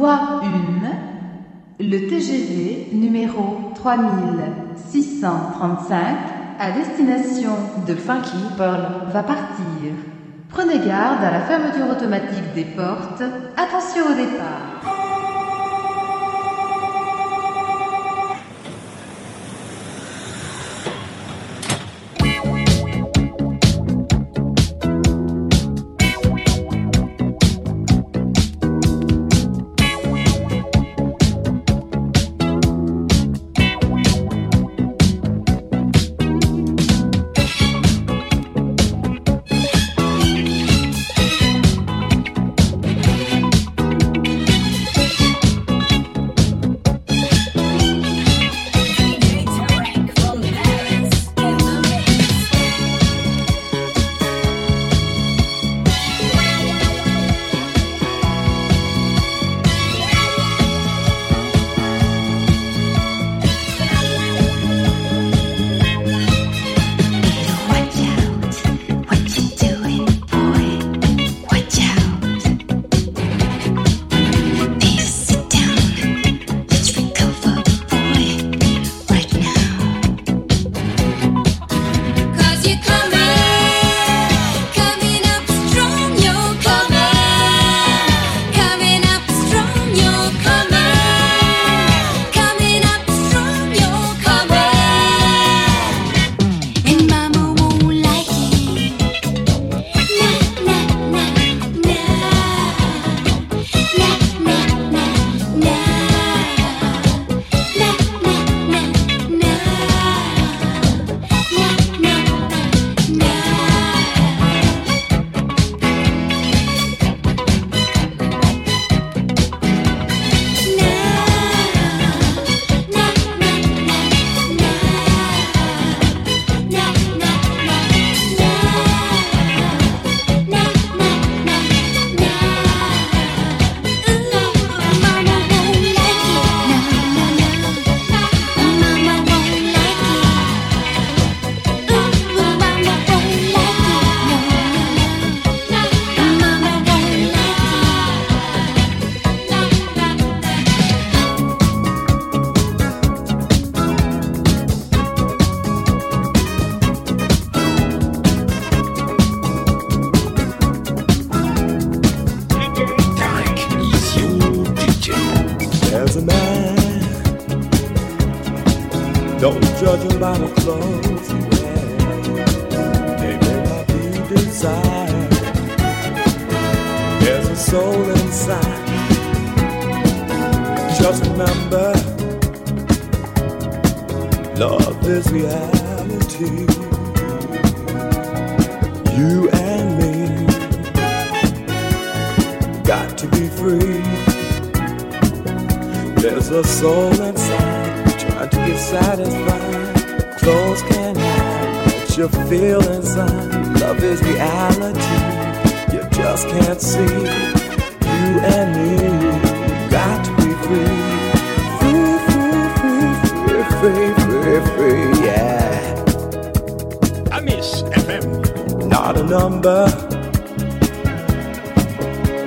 Voie 1. Le TGV numéro 3635 à destination de Funky va partir. Prenez garde à la fermeture automatique des portes. Attention au départ.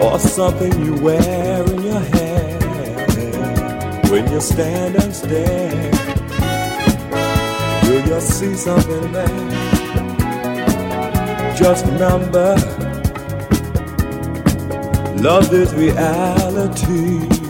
or something you wear in your hair when you stand and stare. Will you see something there? Just remember, love is reality.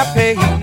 I pay.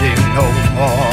You no more.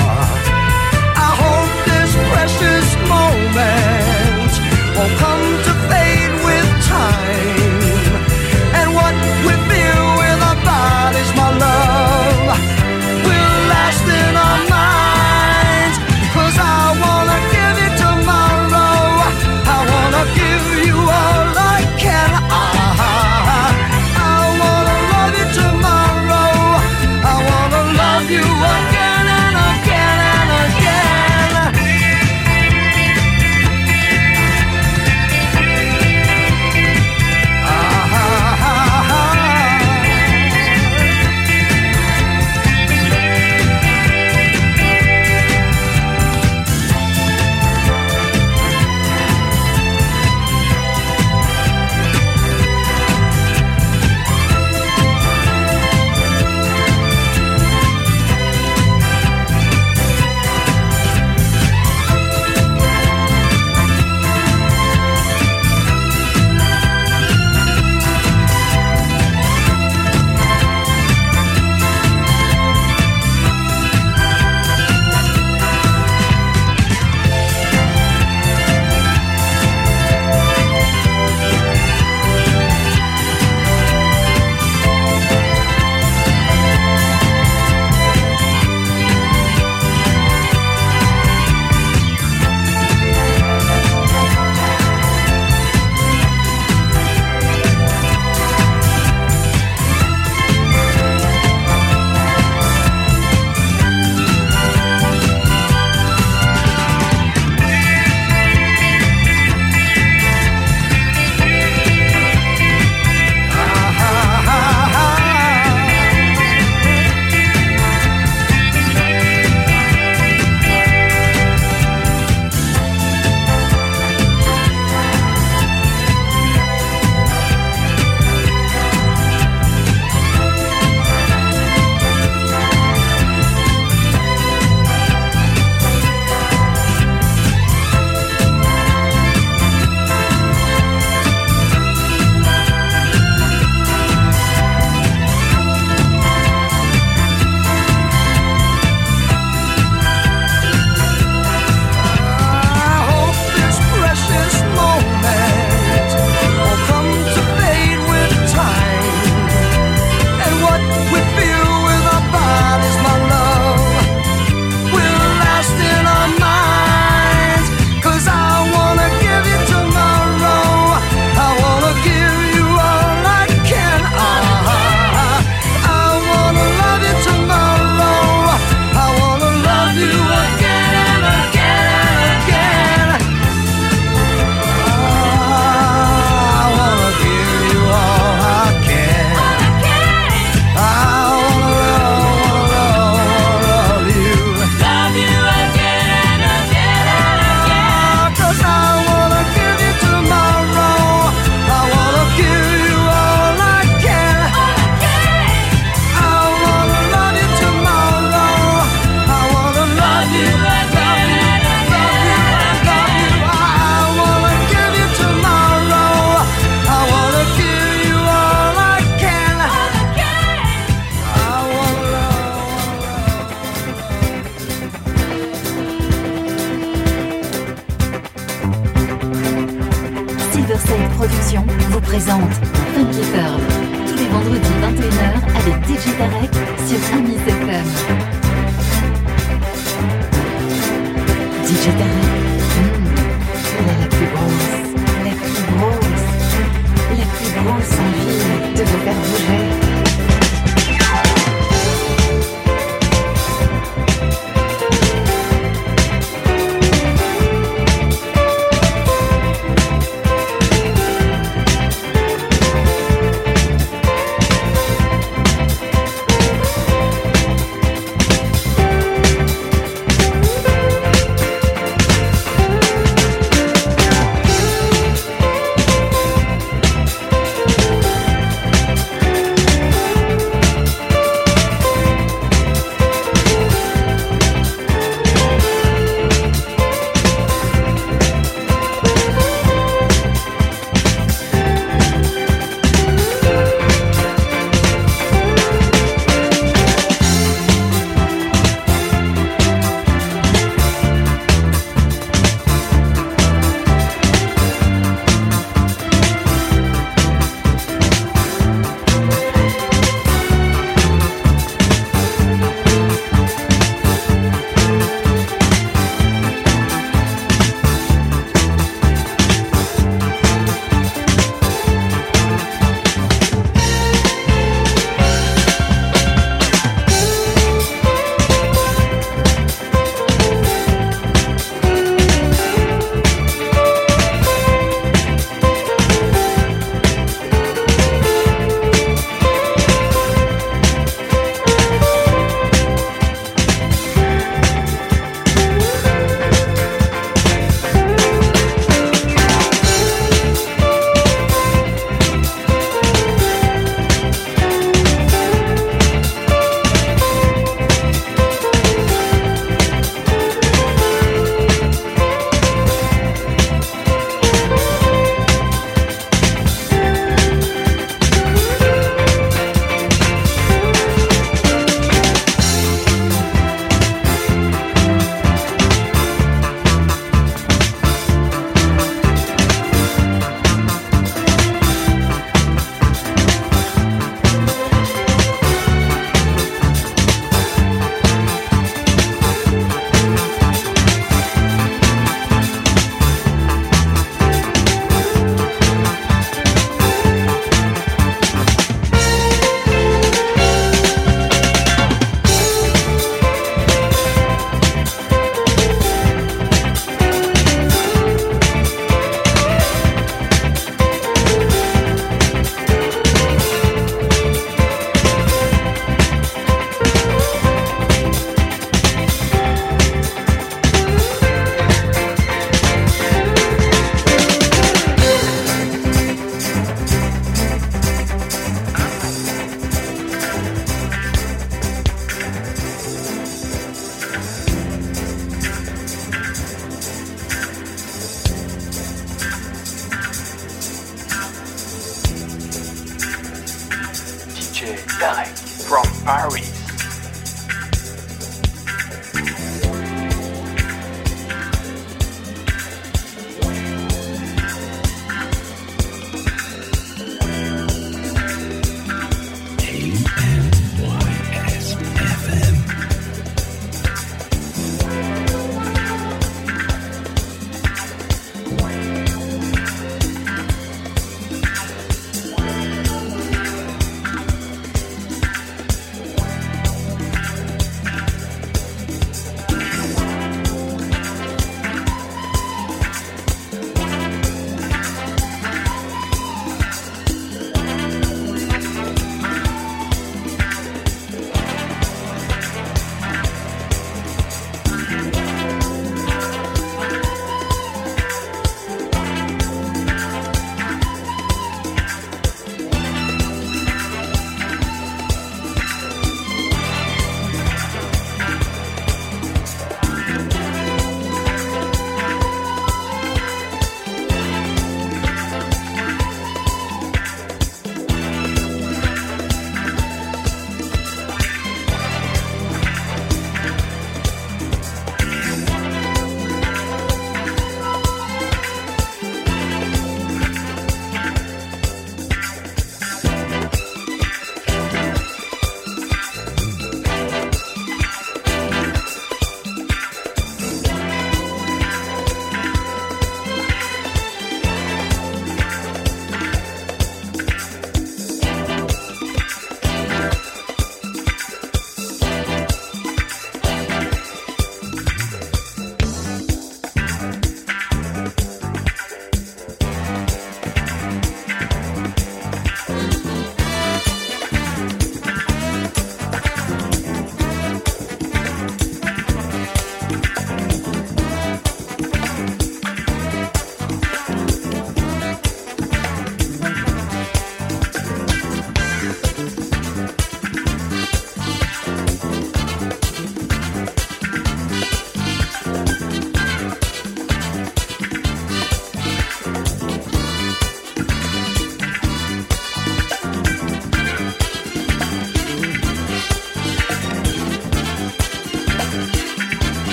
Productions vous présente Funky Pearl. Tous les vendredis 21h avec DJ Tarek sur Amis FM. DJ Tarek, hmm, la plus grosse, la plus grosse, la plus grosse envie de vous faire bouger.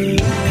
day.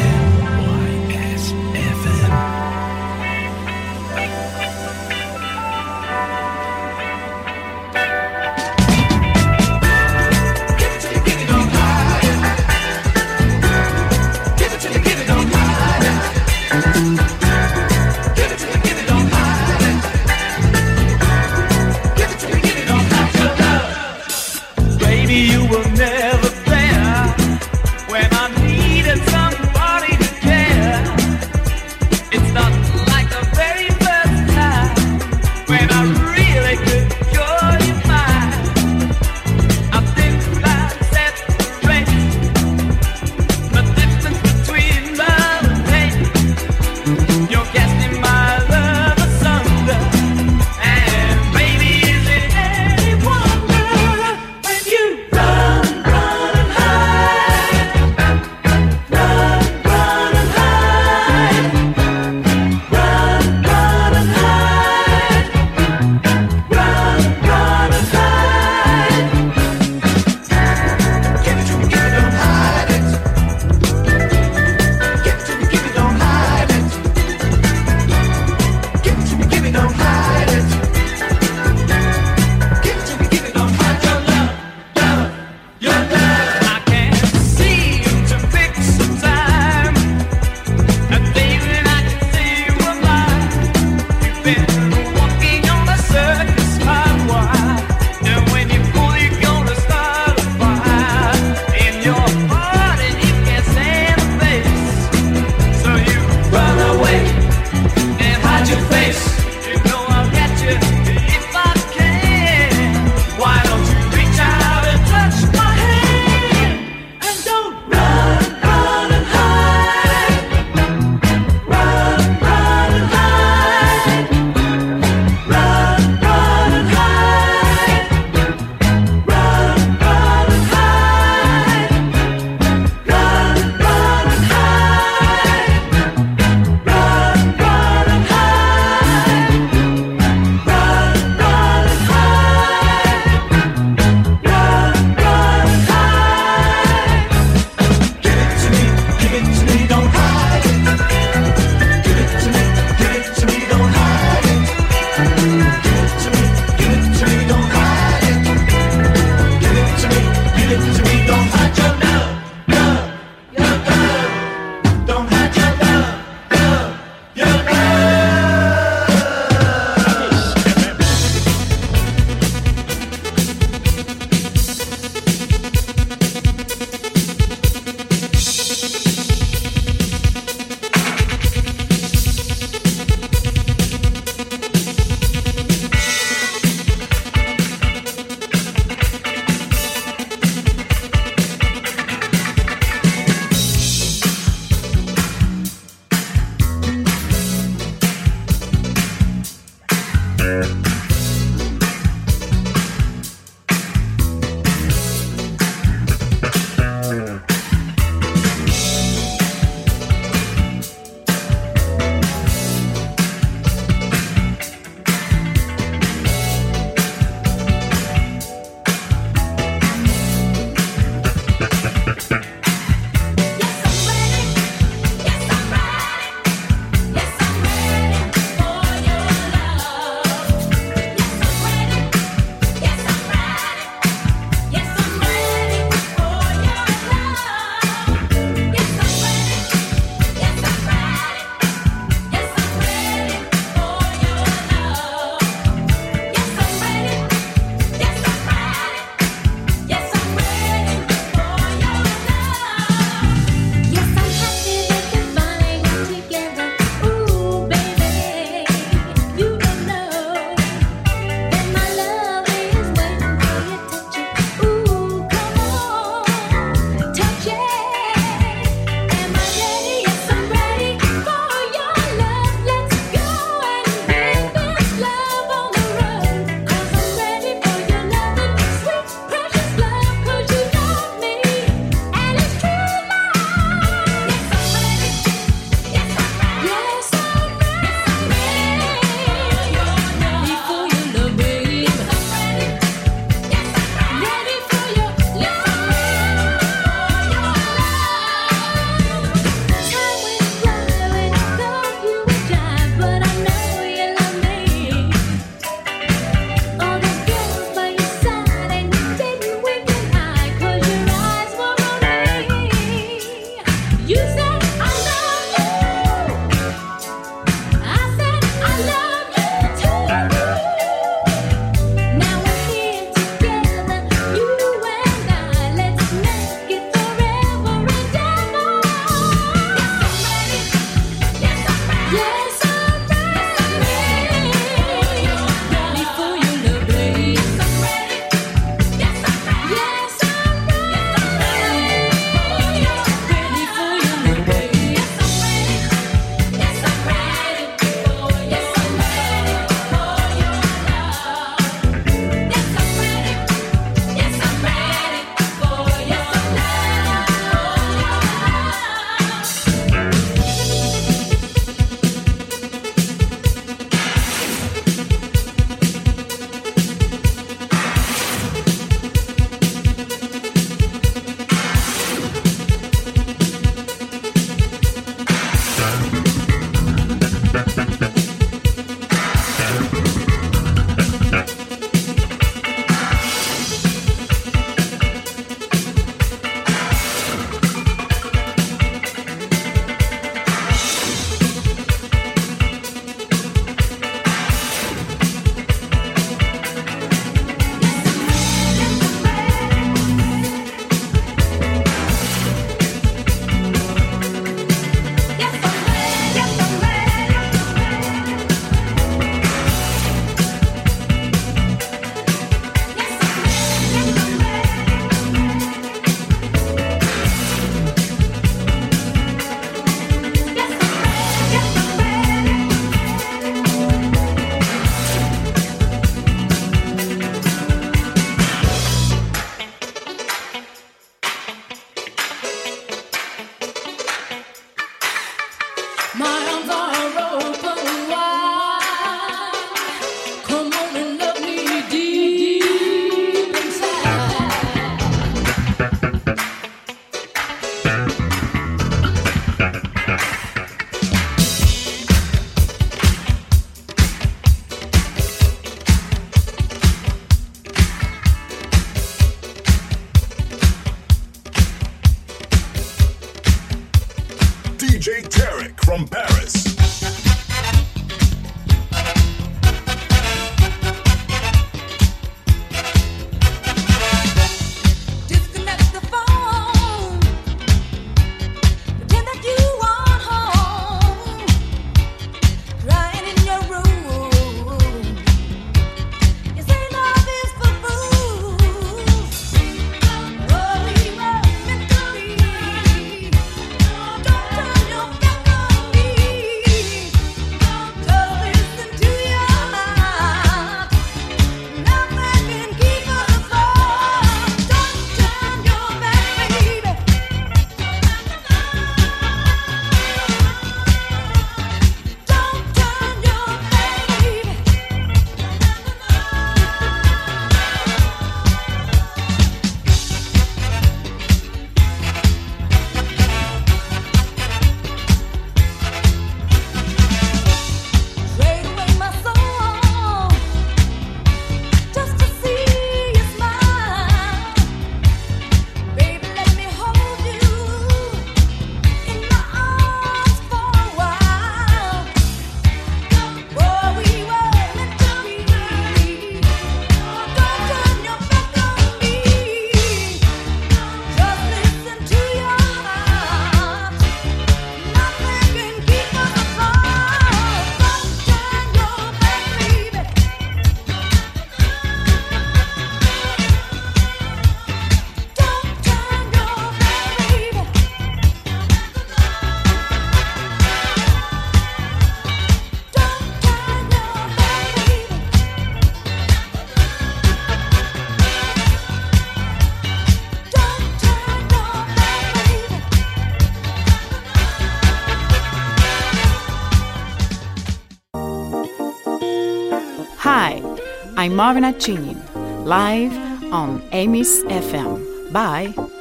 I'm Marina Chinin, live on Amis FM. Bye. Ooh,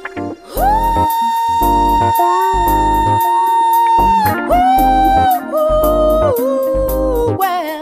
ooh, ooh, well.